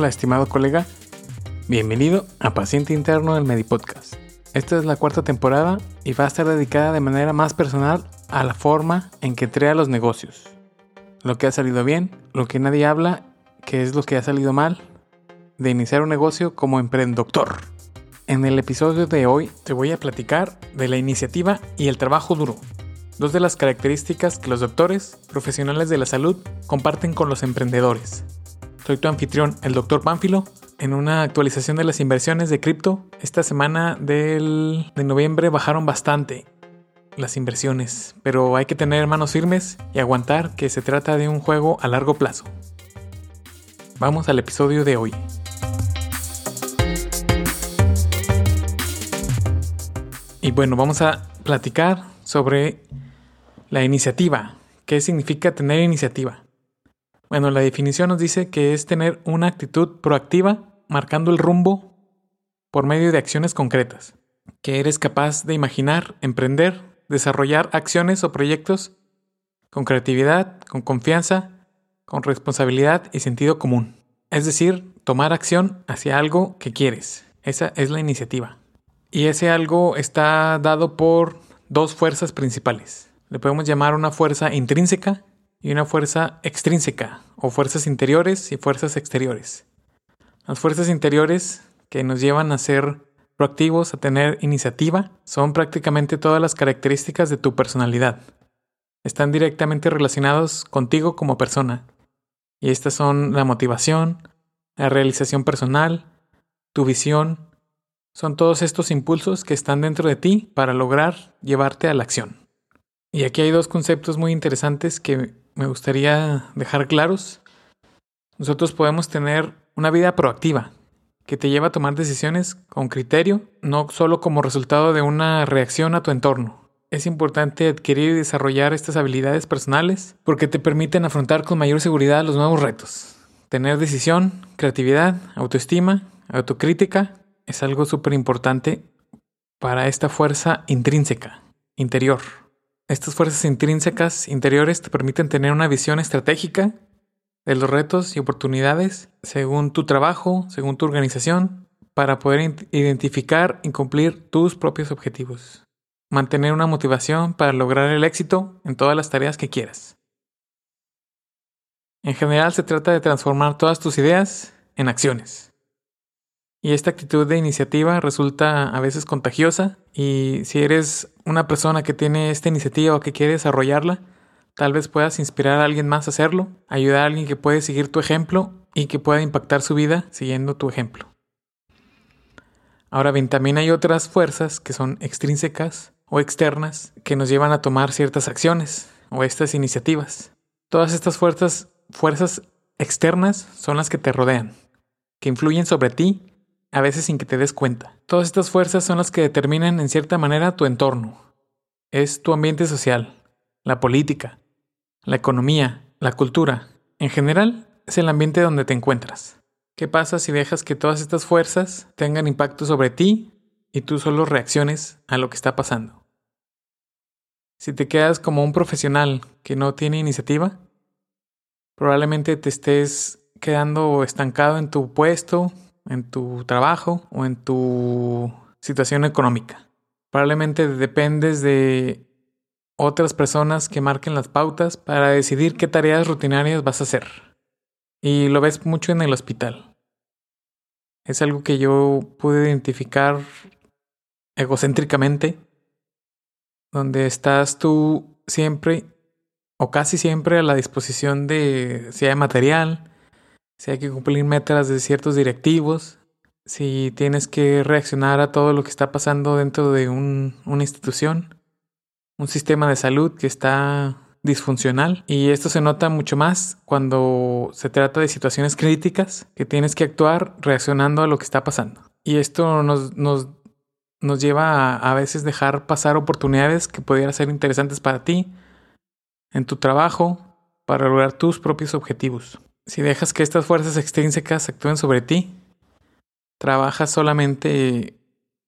Hola, estimado colega. Bienvenido a Paciente Interno del Medipodcast. Esta es la cuarta temporada y va a estar dedicada de manera más personal a la forma en que entré a los negocios. Lo que ha salido bien, lo que nadie habla, que es lo que ha salido mal, de iniciar un negocio como emprendedor. En el episodio de hoy te voy a platicar de la iniciativa y el trabajo duro, dos de las características que los doctores, profesionales de la salud, comparten con los emprendedores. Soy tu anfitrión, el doctor Pánfilo, en una actualización de las inversiones de cripto. Esta semana del, de noviembre bajaron bastante las inversiones, pero hay que tener manos firmes y aguantar que se trata de un juego a largo plazo. Vamos al episodio de hoy. Y bueno, vamos a platicar sobre la iniciativa. ¿Qué significa tener iniciativa? Bueno, la definición nos dice que es tener una actitud proactiva marcando el rumbo por medio de acciones concretas, que eres capaz de imaginar, emprender, desarrollar acciones o proyectos con creatividad, con confianza, con responsabilidad y sentido común. Es decir, tomar acción hacia algo que quieres. Esa es la iniciativa. Y ese algo está dado por dos fuerzas principales. Le podemos llamar una fuerza intrínseca y una fuerza extrínseca, o fuerzas interiores y fuerzas exteriores. Las fuerzas interiores que nos llevan a ser proactivos, a tener iniciativa, son prácticamente todas las características de tu personalidad. Están directamente relacionados contigo como persona. Y estas son la motivación, la realización personal, tu visión. Son todos estos impulsos que están dentro de ti para lograr llevarte a la acción. Y aquí hay dos conceptos muy interesantes que me gustaría dejar claros. Nosotros podemos tener una vida proactiva que te lleva a tomar decisiones con criterio, no solo como resultado de una reacción a tu entorno. Es importante adquirir y desarrollar estas habilidades personales porque te permiten afrontar con mayor seguridad los nuevos retos. Tener decisión, creatividad, autoestima, autocrítica es algo súper importante para esta fuerza intrínseca, interior. Estas fuerzas intrínsecas interiores te permiten tener una visión estratégica de los retos y oportunidades según tu trabajo, según tu organización, para poder identificar y cumplir tus propios objetivos. Mantener una motivación para lograr el éxito en todas las tareas que quieras. En general se trata de transformar todas tus ideas en acciones. Y esta actitud de iniciativa resulta a veces contagiosa y si eres una persona que tiene esta iniciativa o que quiere desarrollarla, tal vez puedas inspirar a alguien más a hacerlo, ayudar a alguien que puede seguir tu ejemplo y que pueda impactar su vida siguiendo tu ejemplo. Ahora bien, también hay otras fuerzas que son extrínsecas o externas que nos llevan a tomar ciertas acciones o estas iniciativas. Todas estas fuerzas, fuerzas externas son las que te rodean, que influyen sobre ti a veces sin que te des cuenta. Todas estas fuerzas son las que determinan en cierta manera tu entorno. Es tu ambiente social, la política, la economía, la cultura. En general, es el ambiente donde te encuentras. ¿Qué pasa si dejas que todas estas fuerzas tengan impacto sobre ti y tú solo reacciones a lo que está pasando? Si te quedas como un profesional que no tiene iniciativa, probablemente te estés quedando estancado en tu puesto, en tu trabajo o en tu situación económica. Probablemente dependes de otras personas que marquen las pautas para decidir qué tareas rutinarias vas a hacer. Y lo ves mucho en el hospital. Es algo que yo pude identificar egocéntricamente, donde estás tú siempre o casi siempre a la disposición de si hay material, si hay que cumplir metas de ciertos directivos, si tienes que reaccionar a todo lo que está pasando dentro de una institución, un sistema de salud que está disfuncional y esto se nota mucho más cuando se trata de situaciones críticas que tienes que actuar reaccionando a lo que está pasando. Y esto nos, nos, nos lleva a a veces dejar pasar oportunidades que pudieran ser interesantes para ti, en tu trabajo, para lograr tus propios objetivos. Si dejas que estas fuerzas extrínsecas actúen sobre ti, trabajas solamente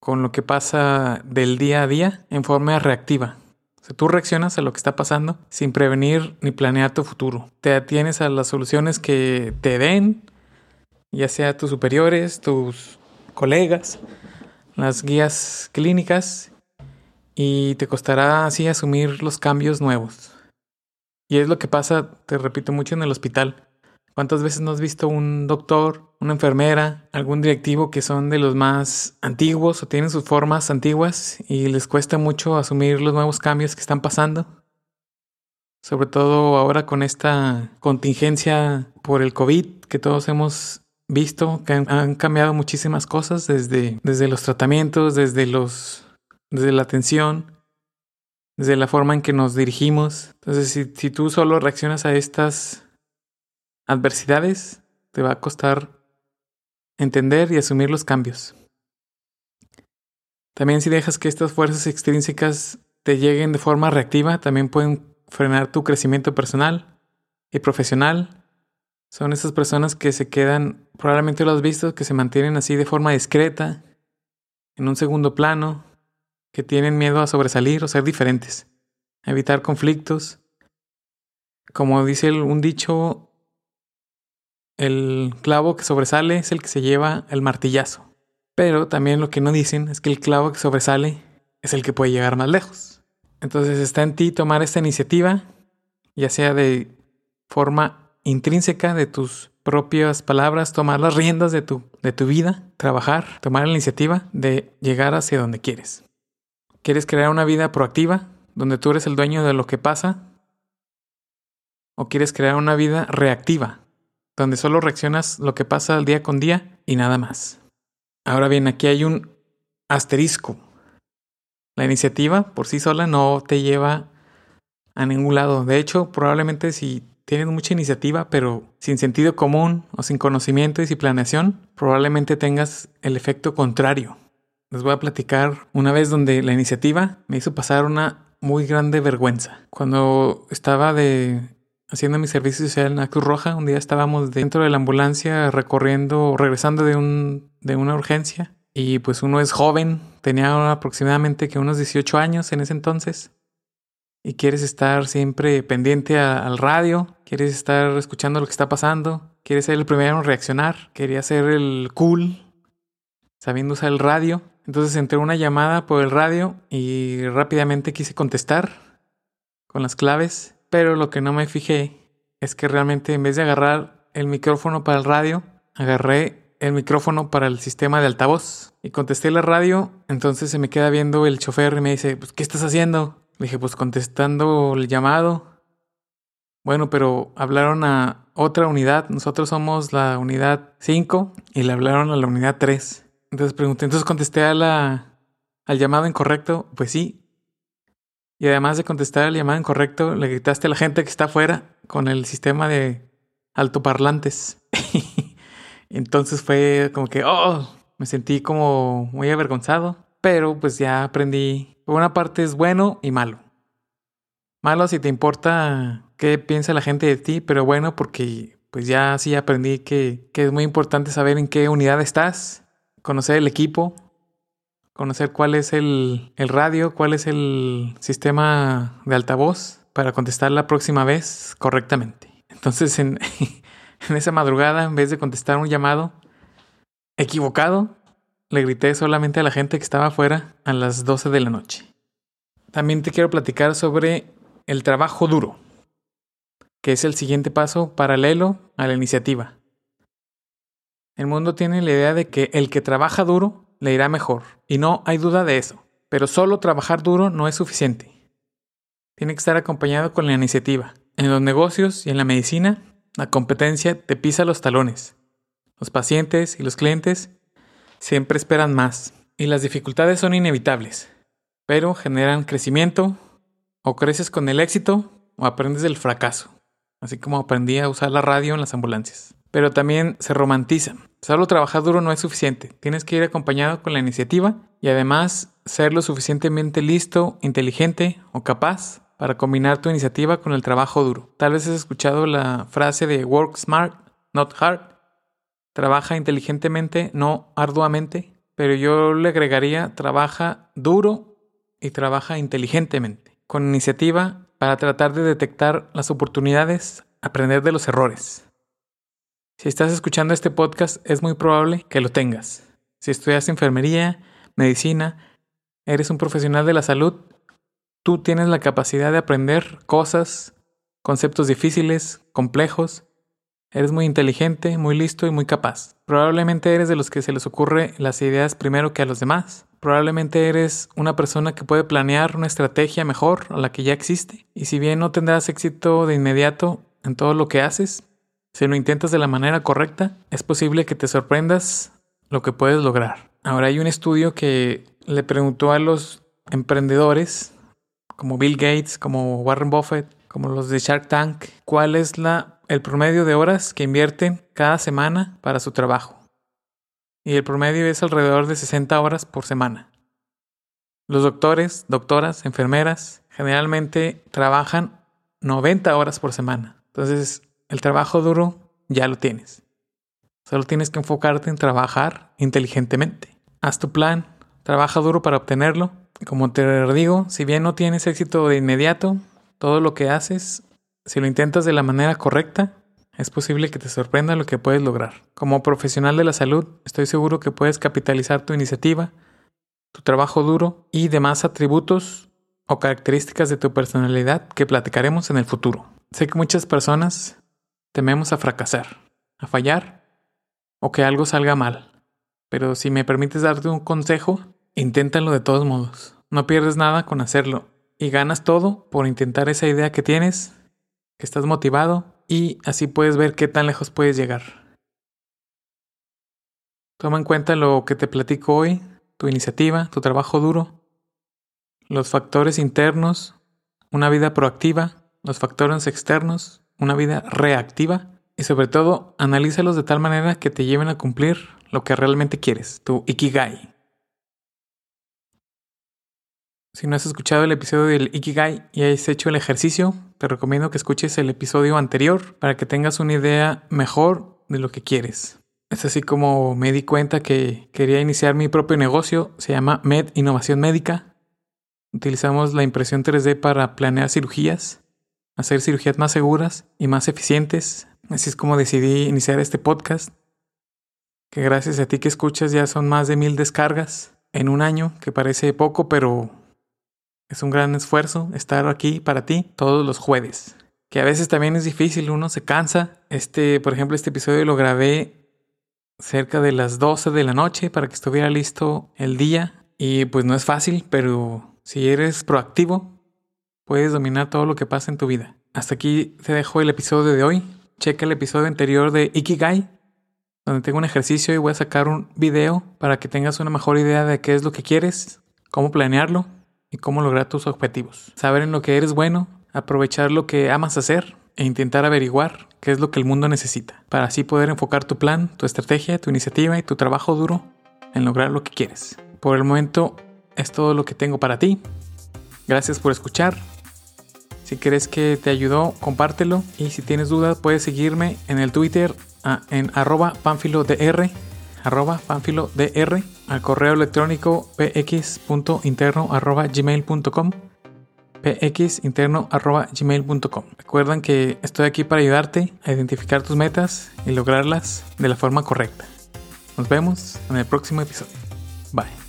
con lo que pasa del día a día en forma reactiva. O sea, tú reaccionas a lo que está pasando sin prevenir ni planear tu futuro. Te atienes a las soluciones que te den ya sea tus superiores, tus colegas, las guías clínicas, y te costará así asumir los cambios nuevos. Y es lo que pasa, te repito mucho, en el hospital. ¿Cuántas veces no has visto un doctor, una enfermera, algún directivo que son de los más antiguos o tienen sus formas antiguas y les cuesta mucho asumir los nuevos cambios que están pasando? Sobre todo ahora con esta contingencia por el COVID que todos hemos visto, que han, cambiado muchísimas cosas desde, desde los tratamientos, desde, los, desde la atención, desde la forma en que nos dirigimos. Entonces, si, si tú solo reaccionas a estas adversidades, te va a costar entender y asumir los cambios. También si dejas que estas fuerzas extrínsecas te lleguen de forma reactiva, también pueden frenar tu crecimiento personal y profesional. Son esas personas que se quedan, probablemente lo has visto, que se mantienen así de forma discreta, en un segundo plano, que tienen miedo a sobresalir o ser diferentes, a evitar conflictos. Como dice un dicho, el clavo que sobresale es el que se lleva el martillazo. Pero también lo que no dicen es que el clavo que sobresale es el que puede llegar más lejos. Entonces está en ti tomar esta iniciativa, ya sea de forma intrínseca de tus propias palabras, tomar las riendas de tu, de tu vida, trabajar, tomar la iniciativa de llegar hacia donde quieres. ¿Quieres crear una vida proactiva, donde tú eres el dueño de lo que pasa? ¿O quieres crear una vida reactiva, donde solo reaccionas lo que pasa día con día y nada más. Ahora bien, aquí hay un asterisco. La iniciativa por sí sola no te lleva a ningún lado. De hecho, probablemente si tienes mucha iniciativa, pero sin sentido común o sin conocimiento y sin planeación, probablemente tengas el efecto contrario. Les voy a platicar una vez donde la iniciativa me hizo pasar una muy grande vergüenza. Cuando estaba de haciendo mi servicio social en la Cruz Roja. Un día estábamos dentro de la ambulancia recorriendo, regresando de, un, de una urgencia. Y pues uno es joven, tenía aproximadamente que unos 18 años en ese entonces. Y quieres estar siempre pendiente al radio, quieres estar escuchando lo que está pasando, quieres ser el primero en reaccionar, quería ser el cool, sabiendo usar el radio. Entonces entré una llamada por el radio y rápidamente quise contestar con las claves pero lo que no me fijé es que realmente en vez de agarrar el micrófono para el radio, agarré el micrófono para el sistema de altavoz y contesté la radio. Entonces se me queda viendo el chofer y me dice, pues, ¿qué estás haciendo? Le dije, pues contestando el llamado. Bueno, pero hablaron a otra unidad. Nosotros somos la unidad 5 y le hablaron a la unidad 3. Entonces pregunté, entonces contesté a la, al llamado incorrecto. Pues sí, y además de contestar el llamado incorrecto, le gritaste a la gente que está afuera con el sistema de altoparlantes. Entonces fue como que, oh, me sentí como muy avergonzado. Pero pues ya aprendí. Por una parte es bueno y malo. Malo si te importa qué piensa la gente de ti, pero bueno porque pues ya sí aprendí que, que es muy importante saber en qué unidad estás, conocer el equipo, conocer cuál es el, radio, cuál es el sistema de altavoz para contestar la próxima vez correctamente. Entonces, en, en esa madrugada, en vez de contestar un llamado equivocado, le grité solamente a la gente que estaba afuera a las 12 de la noche. También te quiero platicar sobre el trabajo duro, que es el siguiente paso paralelo a la iniciativa. El mundo tiene la idea de que el que trabaja duro le irá mejor, y no hay duda de eso. Pero solo trabajar duro no es suficiente. Tiene que estar acompañado con la iniciativa. En los negocios y en la medicina, la competencia te pisa los talones. Los pacientes y los clientes siempre esperan más, y las dificultades son inevitables, pero generan crecimiento, o creces con el éxito, o aprendes del fracaso, así como aprendí a usar la radio en las ambulancias. Pero también se romantizan. Solo trabajar duro no es suficiente, tienes que ir acompañado con la iniciativa y además ser lo suficientemente listo, inteligente o capaz para combinar tu iniciativa con el trabajo duro. Tal vez has escuchado la frase de work smart, not hard. Trabaja inteligentemente, no arduamente, pero yo le agregaría trabaja duro y trabaja inteligentemente, con iniciativa para tratar de detectar las oportunidades, aprender de los errores. Si estás escuchando este podcast, es muy probable que lo tengas. Si estudias enfermería, medicina, eres un profesional de la salud, tú tienes la capacidad de aprender cosas, conceptos difíciles, complejos. Eres muy inteligente, muy listo y muy capaz. Probablemente eres de los que se les ocurre las ideas primero que a los demás. Probablemente eres una persona que puede planear una estrategia mejor a la que ya existe. Y si bien no tendrás éxito de inmediato en todo lo que haces, si lo intentas de la manera correcta, es posible que te sorprendas lo que puedes lograr. Ahora hay un estudio que le preguntó a los emprendedores, como Bill Gates, como Warren Buffett, como los de Shark Tank, cuál es la, el promedio de horas que invierten cada semana para su trabajo. Y el promedio es alrededor de 60 horas por semana. Los doctores, doctoras, enfermeras generalmente trabajan 90 horas por semana. Entonces, el trabajo duro ya lo tienes. Solo tienes que enfocarte en trabajar inteligentemente. Haz tu plan, trabaja duro para obtenerlo. Como te digo, si bien no tienes éxito de inmediato, todo lo que haces, si lo intentas de la manera correcta, es posible que te sorprenda lo que puedes lograr. Como profesional de la salud, estoy seguro que puedes capitalizar tu iniciativa, tu trabajo duro y demás atributos o características de tu personalidad que platicaremos en el futuro. Sé que muchas personas tememos a fracasar, a fallar o que algo salga mal. Pero si me permites darte un consejo, inténtalo de todos modos. No pierdes nada con hacerlo y ganas todo por intentar esa idea que tienes, que estás motivado y así puedes ver qué tan lejos puedes llegar. Toma en cuenta lo que te platico hoy, tu iniciativa, tu trabajo duro, los factores internos, una vida proactiva, los factores externos, una vida reactiva y sobre todo analízalos de tal manera que te lleven a cumplir lo que realmente quieres, tu Ikigai. Si no has escuchado el episodio del Ikigai y has hecho el ejercicio, te recomiendo que escuches el episodio anterior para que tengas una idea mejor de lo que quieres. Es así como me di cuenta que quería iniciar mi propio negocio, se llama Med Innovación Médica. Utilizamos la impresión 3D para planear cirugías hacer cirugías más seguras y más eficientes. Así es como decidí iniciar este podcast, que gracias a ti que escuchas ya son más de mil descargas en un año, que parece poco, pero es un gran esfuerzo estar aquí para ti todos los jueves. Que a veces también es difícil, uno se cansa. Este, por ejemplo, este episodio lo grabé cerca de las 12 de la noche para que estuviera listo el día. Y pues no es fácil, pero si eres proactivo, puedes dominar todo lo que pasa en tu vida. Hasta aquí te dejo el episodio de hoy. Checa el episodio anterior de Ikigai, donde tengo un ejercicio y voy a sacar un video para que tengas una mejor idea de qué es lo que quieres, cómo planearlo y cómo lograr tus objetivos. Saber en lo que eres bueno, aprovechar lo que amas hacer e intentar averiguar qué es lo que el mundo necesita, para así poder enfocar tu plan, tu estrategia, tu iniciativa y tu trabajo duro en lograr lo que quieres. Por el momento es todo lo que tengo para ti. Gracias por escuchar si crees que te ayudó, compártelo. Y si tienes dudas, puedes seguirme en el Twitter en arroba panfilodr, arroba panfilodr, al correo electrónico px.interno arroba gmail.com. Recuerden que estoy aquí para ayudarte a identificar tus metas y lograrlas de la forma correcta. Nos vemos en el próximo episodio. Bye.